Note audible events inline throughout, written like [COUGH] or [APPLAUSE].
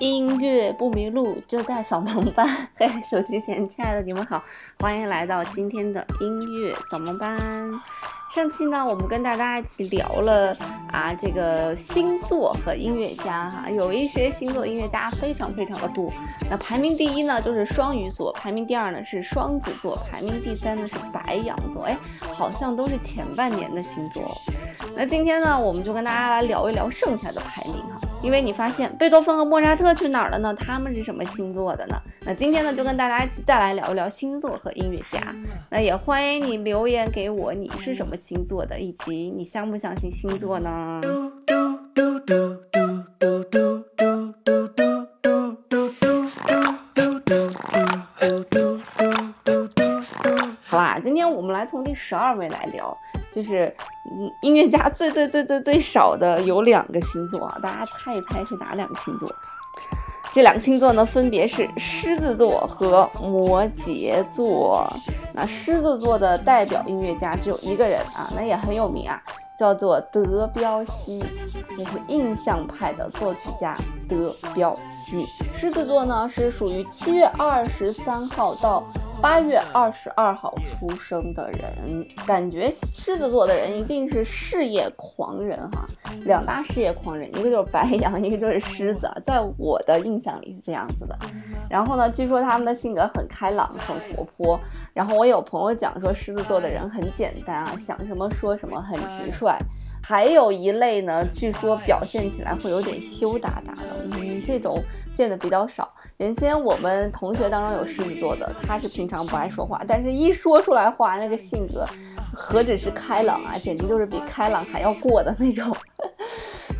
音乐不迷路，就在扫盲班。[LAUGHS] 嘿，手机前亲爱的你们好，欢迎来到今天的音乐扫盲班。上期呢，我们跟大家一起聊了啊，这个星座和音乐家哈，有一些星座音乐家非常非常的多。那排名第一呢，就是双鱼座；排名第二呢是双子座；排名第三呢是白羊座。哎，好像都是前半年的星座。那今天呢，我们就跟大家来聊一聊剩下的排名哈。因为你发现贝多芬和莫扎特去哪儿了呢？他们是什么星座的呢？那今天呢，就跟大家一起再来聊一聊星座和音乐家。那也欢迎你留言给我，你是什么星座的，以及你相不相信星座呢？好啦，今天我们来从第十二位来聊。就是嗯，音乐家最最最最最少的有两个星座啊，大家猜一猜是哪两个星座？这两个星座呢，分别是狮子座和摩羯座。那狮子座的代表音乐家只有一个人啊，那也很有名啊，叫做德彪西，就是印象派的作曲家德彪西。狮子座呢是属于七月二十三号到。八月二十二号出生的人，感觉狮子座的人一定是事业狂人哈。两大事业狂人，一个就是白羊，一个就是狮子，在我的印象里是这样子的。然后呢，据说他们的性格很开朗，很活泼。然后我有朋友讲说，狮子座的人很简单啊，想什么说什么，很直率。还有一类呢，据说表现起来会有点羞答答的，嗯，这种见的比较少。原先我们同学当中有狮子座的，他是平常不爱说话，但是一说出来话，那个性格何止是开朗啊，简直就是比开朗还要过的那种。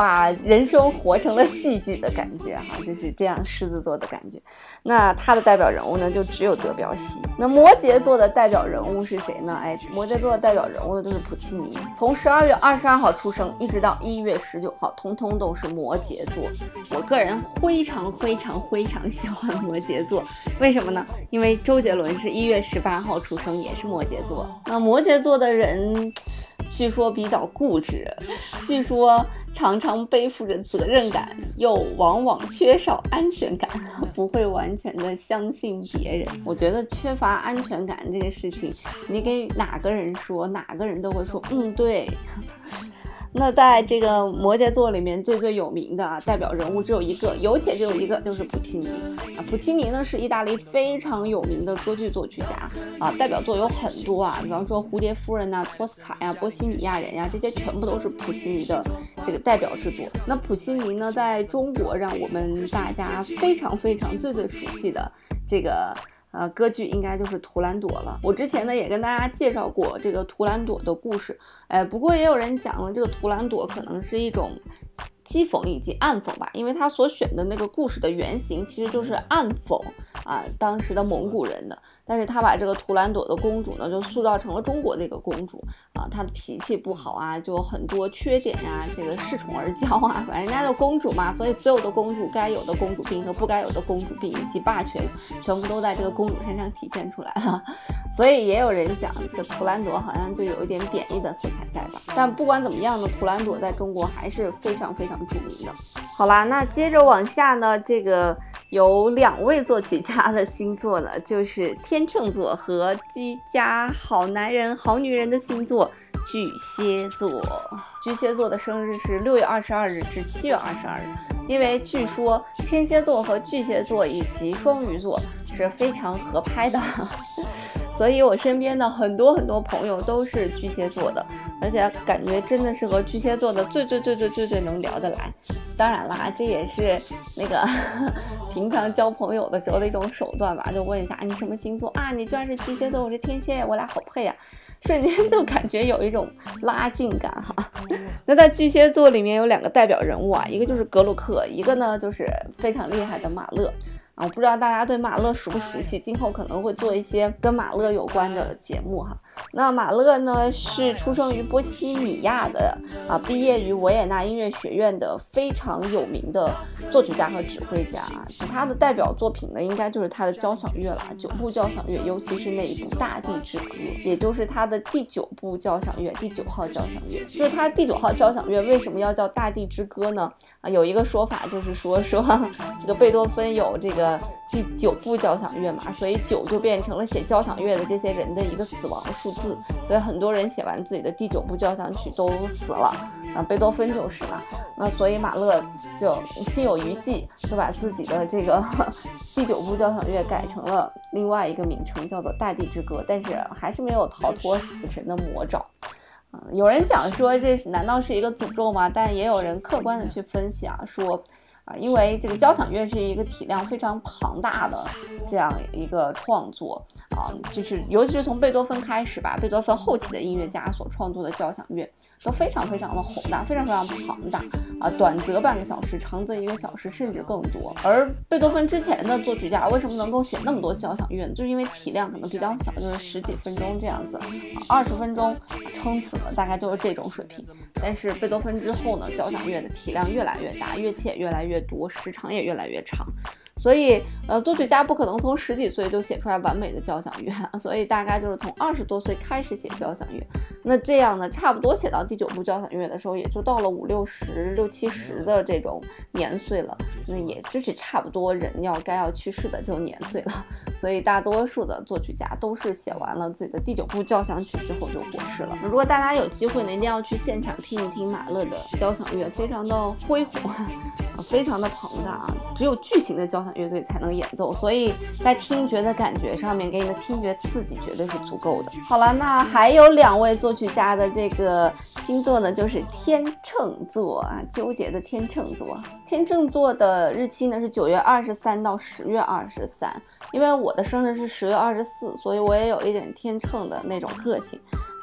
把人生活成了戏剧的感觉，哈，就是这样狮子座的感觉。那他的代表人物呢，就只有德彪西。那摩羯座的代表人物是谁呢？哎，摩羯座的代表人物呢，就是普契尼。从十二月二十二号出生，一直到一月十九号，通通都是摩羯座。我个人非常非常非常喜欢摩羯座，为什么呢？因为周杰伦是一月十八号出生，也是摩羯座。那摩羯座的人，据说比较固执，据说。常常背负着责任感，又往往缺少安全感，[LAUGHS] 不会完全的相信别人。我觉得缺乏安全感这个事情，你给哪个人说，哪个人都会说，嗯，对。那在这个摩羯座里面最最有名的啊代表人物只有一个，有且只有一个，就是普契尼啊。普契尼呢是意大利非常有名的歌剧作曲家啊，代表作有很多啊，比方说《蝴蝶夫人》呐、托斯卡呀、波西米亚人呀，这些全部都是普契尼的这个代表之作。那普契尼呢，在中国让我们大家非常非常最最熟悉的这个。呃，歌剧应该就是《图兰朵》了。我之前呢也跟大家介绍过这个《图兰朵》的故事，哎，不过也有人讲了，这个《图兰朵》可能是一种。讥讽以及暗讽吧，因为他所选的那个故事的原型其实就是暗讽啊，当时的蒙古人的。但是他把这个图兰朵的公主呢，就塑造成了中国的一个公主啊，她的脾气不好啊，就很多缺点呀，这个恃宠而骄啊，反正人家的公主嘛，所以所有的公主该有的公主病和不该有的公主病以及霸权，全部都在这个公主身上体现出来了。[LAUGHS] 所以也有人讲，这个图兰朵好像就有一点贬义的色彩在吧？但不管怎么样呢，图兰朵在中国还是非常非常。著名的，好啦，那接着往下呢，这个有两位作曲家的星座呢，就是天秤座和居家好男人、好女人的星座巨蟹座。巨蟹座的生日是六月二十二日至七月二十二日，因为据说天蝎座和巨蟹座以及双鱼座是非常合拍的。所以，我身边的很多很多朋友都是巨蟹座的，而且感觉真的是和巨蟹座的最最最最最最能聊得来。当然啦，这也是那个 [LAUGHS] 平常交朋友的时候的一种手段吧，就问一下你什么星座啊？你居然是巨蟹座，我是天蝎，我俩好配呀！瞬间就感觉有一种拉近感哈。[LAUGHS] 那在巨蟹座里面有两个代表人物啊，一个就是格鲁克，一个呢就是非常厉害的马勒。啊，我不知道大家对马勒熟不熟悉，今后可能会做一些跟马勒有关的节目哈。那马勒呢是出生于波西米亚的啊，毕业于维也纳音乐学院的非常有名的作曲家和指挥家。他的代表作品呢，应该就是他的交响乐了，九部交响乐，尤其是那一部《大地之歌》，也就是他的第九部交响乐，第九号交响乐。就是他第九号交响乐为什么要叫《大地之歌》呢？啊，有一个说法就是说说 [LAUGHS] 这个贝多芬有这个。第九部交响乐嘛，所以九就变成了写交响乐的这些人的一个死亡数字，所以很多人写完自己的第九部交响曲都死了，啊，贝多芬就是嘛，那所以马勒就心有余悸，就把自己的这个 [LAUGHS] 第九部交响乐改成了另外一个名称，叫做《大地之歌》，但是还是没有逃脱死神的魔爪，啊，有人讲说这是难道是一个诅咒吗？但也有人客观的去分析啊，说。因为这个交响乐是一个体量非常庞大的这样一个创作啊，就是尤其是从贝多芬开始吧，贝多芬后期的音乐家所创作的交响乐。都非常非常的宏大，非常非常庞大啊，短则半个小时，长则一个小时，甚至更多。而贝多芬之前的作曲家为什么能够写那么多交响乐呢？就是因为体量可能比较小，就是十几分钟这样子，二十分钟撑死了，大概就是这种水平。但是贝多芬之后呢，交响乐的体量越来越大，乐器也越来越多，时长也越来越长。所以，呃，作曲家不可能从十几岁就写出来完美的交响乐，所以大概就是从二十多岁开始写交响乐。那这样呢，差不多写到第九部交响乐的时候，也就到了五六十、六七十的这种年岁了。那也就是差不多人要该要去世的这种年岁了。[LAUGHS] 所以，大多数的作曲家都是写完了自己的第九部交响曲之后就过世了。如果大家有机会呢，一定要去现场听一听马勒的交响乐，非常的恢宏。[LAUGHS] 非常的庞大啊，只有巨型的交响乐队才能演奏，所以在听觉的感觉上面，给你的听觉刺激绝对是足够的。好了，那还有两位作曲家的这个星座呢，就是天秤座啊，纠结的天秤座。天秤座的日期呢是九月二十三到十月二十三，因为我的生日是十月二十四，所以我也有一点天秤的那种个性。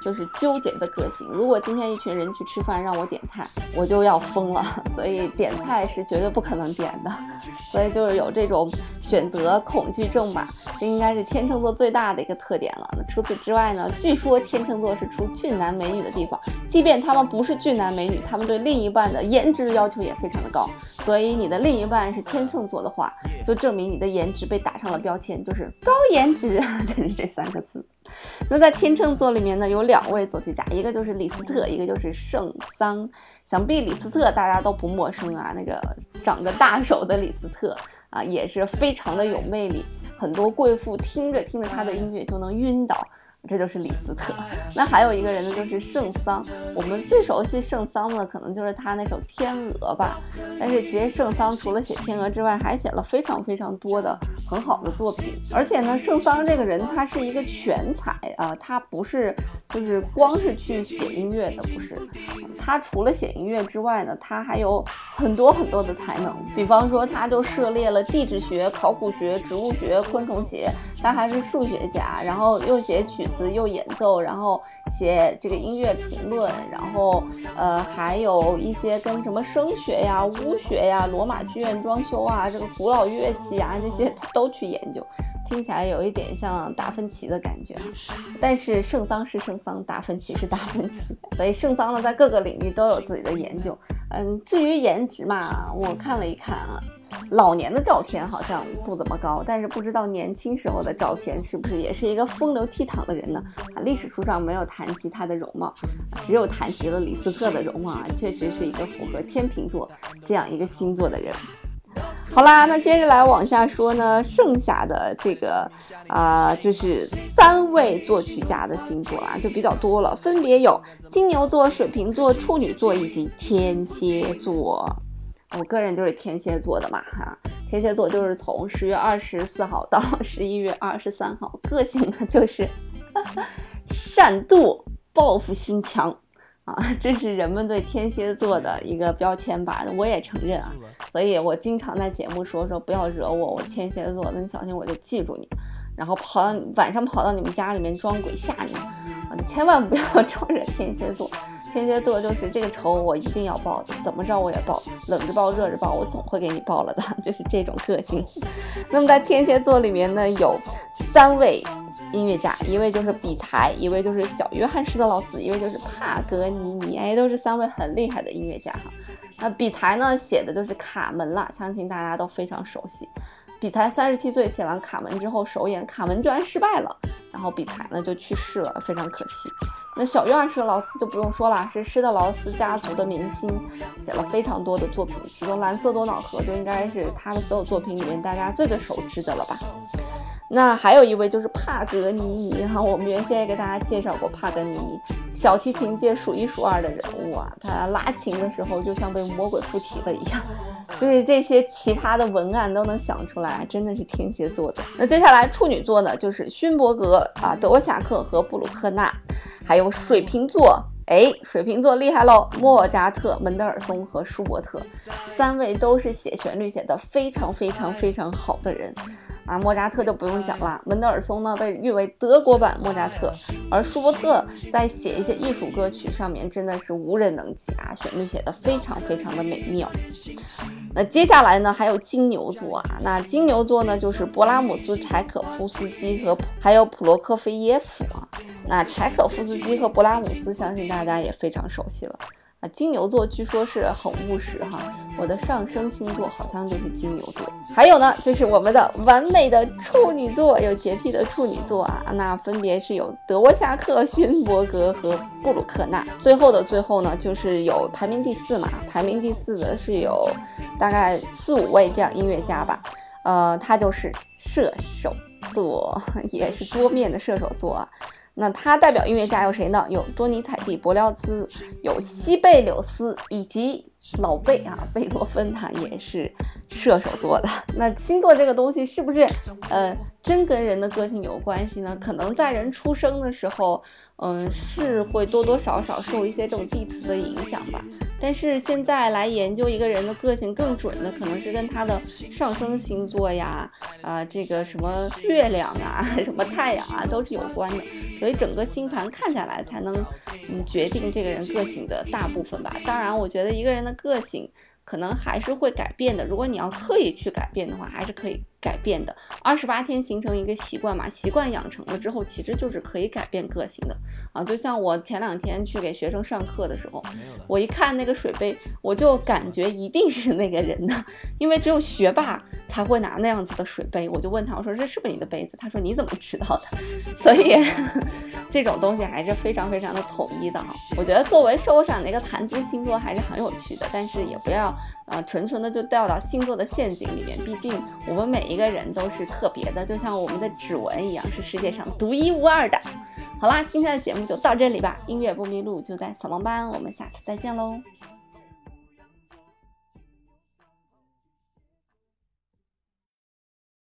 就是纠结的个性。如果今天一群人去吃饭，让我点菜，我就要疯了。[LAUGHS] 所以点菜是绝对不可能点的。[LAUGHS] 所以就是有这种选择恐惧症吧，这应该是天秤座最大的一个特点了。那除此之外呢？据说天秤座是出俊男美女的地方，即便他们不是俊男美女，他们对另一半的颜值要求也非常的高。所以你的另一半是天秤座的话，就证明你的颜值被打上了标签，就是高颜值，[LAUGHS] 就是这三个字。那在天秤座里面呢，有两位作曲家，一个就是李斯特，一个就是圣桑。想必李斯特大家都不陌生啊，那个长着大手的李斯特啊，也是非常的有魅力，很多贵妇听着听着他的音乐就能晕倒。这就是李斯特，那还有一个人呢，就是圣桑。我们最熟悉圣桑的，可能就是他那首《天鹅》吧。但是其实圣桑除了写《天鹅》之外，还写了非常非常多的很好的作品。而且呢，圣桑这个人他是一个全才啊，他不是就是光是去写音乐的，不是。他除了写音乐之外呢，他还有很多很多的才能。比方说，他就涉猎了地质学、考古学、植物学、昆虫学，他还是数学家，然后又写曲。又演奏，然后写这个音乐评论，然后呃还有一些跟什么声学呀、巫学呀、罗马剧院装修啊、这个古老乐器啊这些都去研究，听起来有一点像达芬奇的感觉。但是圣桑是圣桑，达芬奇是达芬奇，所以圣桑呢在各个领域都有自己的研究。嗯，至于颜值嘛，我看了一看啊。老年的照片好像不怎么高，但是不知道年轻时候的照片是不是也是一个风流倜傥的人呢？啊，历史书上没有谈及他的容貌，只有谈及了李斯特的容貌啊，确实是一个符合天秤座这样一个星座的人。好啦，那接着来往下说呢，剩下的这个啊，就是三位作曲家的星座啊，就比较多了，分别有金牛座、水瓶座、处女座以及天蝎座。我个人就是天蝎座的嘛，哈，天蝎座就是从十月二十四号到十一月二十三号，个性呢就是善妒、报复心强啊，这是人们对天蝎座的一个标签吧，我也承认啊，所以我经常在节目说说不要惹我，我天蝎座，那你小心我就记住你，然后跑到晚上跑到你们家里面装鬼吓你，啊，你千万不要 [LAUGHS] 招惹天蝎座。天蝎座就是这个仇我一定要报的，怎么着我也报，冷着报热着报，我总会给你报了的，[LAUGHS] 就是这种个性。[LAUGHS] 那么在天蝎座里面呢，有三位音乐家，一位就是比才，一位就是小约翰施特劳斯，一位就是帕格尼尼，哎，都是三位很厉害的音乐家哈。那比才呢，写的就是卡门了，相信大家都非常熟悉。比才三十七岁写完卡门之后，首演卡门居然失败了，然后比才呢就去世了，非常可惜。那小约翰施特劳斯就不用说了，是施特劳斯家族的明星，写了非常多的作品，其中《蓝色多瑙河》就应该是他的所有作品里面大家最最熟知的了吧。那还有一位就是帕格尼尼哈，我们原先也给大家介绍过帕格尼尼，小提琴界数一数二的人物啊，他拉琴的时候就像被魔鬼附体了一样，就是这些奇葩的文案都能想出来，真的是天蝎座的。那接下来处女座呢，就是勋伯格啊、德沃夏克和布鲁克纳，还有水瓶座，哎，水瓶座厉害喽，莫扎特、门德尔松和舒伯特，三位都是写旋律写的非常非常非常好的人。啊，莫扎特就不用讲了，门德尔松呢被誉为德国版莫扎特，而舒伯特在写一些艺术歌曲上面真的是无人能及啊，旋律写的非常非常的美妙。那接下来呢，还有金牛座啊，那金牛座呢就是勃拉姆斯、柴可夫斯基和还有普罗科菲耶夫啊，那柴可夫斯基和勃拉姆斯，相信大家也非常熟悉了。金牛座据说是很务实哈，我的上升星座好像就是金牛座。还有呢，就是我们的完美的处女座，有洁癖的处女座啊，那分别是有德沃夏克、[LAUGHS] 勋伯格和布鲁克纳。最后的最后呢，就是有排名第四嘛，排名第四的是有大概四五位这样音乐家吧，呃，他就是射手座，[LAUGHS] 也是多面的射手座啊。那他代表音乐家有谁呢？有多尼采蒂、柏辽兹，有西贝柳斯，以及老贝啊，贝多芬，他也是射手座的。那星座这个东西是不是呃真跟人的个性有关系呢？可能在人出生的时候，嗯，是会多多少少受一些这种地磁的影响吧。但是现在来研究一个人的个性更准的，可能是跟他的上升星座呀，啊，这个什么月亮啊，[LAUGHS] 什么太阳啊，都是有关的。所以整个星盘看下来，才能嗯决定这个人个性的大部分吧。当然，我觉得一个人的个性。可能还是会改变的。如果你要刻意去改变的话，还是可以改变的。二十八天形成一个习惯嘛，习惯养成了之后，其实就是可以改变个性的啊。就像我前两天去给学生上课的时候，我一看那个水杯，我就感觉一定是那个人的，因为只有学霸才会拿那样子的水杯。我就问他，我说这是不是你的杯子？他说你怎么知道的？[LAUGHS] 所以 [LAUGHS] 这种东西还是非常非常的统一的哈。我觉得作为社会上的一个谈资星座还是很有趣的，但是也不要。啊，纯纯的就掉到星座的陷阱里面。毕竟我们每一个人都是特别的，就像我们的指纹一样，是世界上独一无二的。好啦，今天的节目就到这里吧。音乐不迷路，就在小盲班。我们下次再见喽。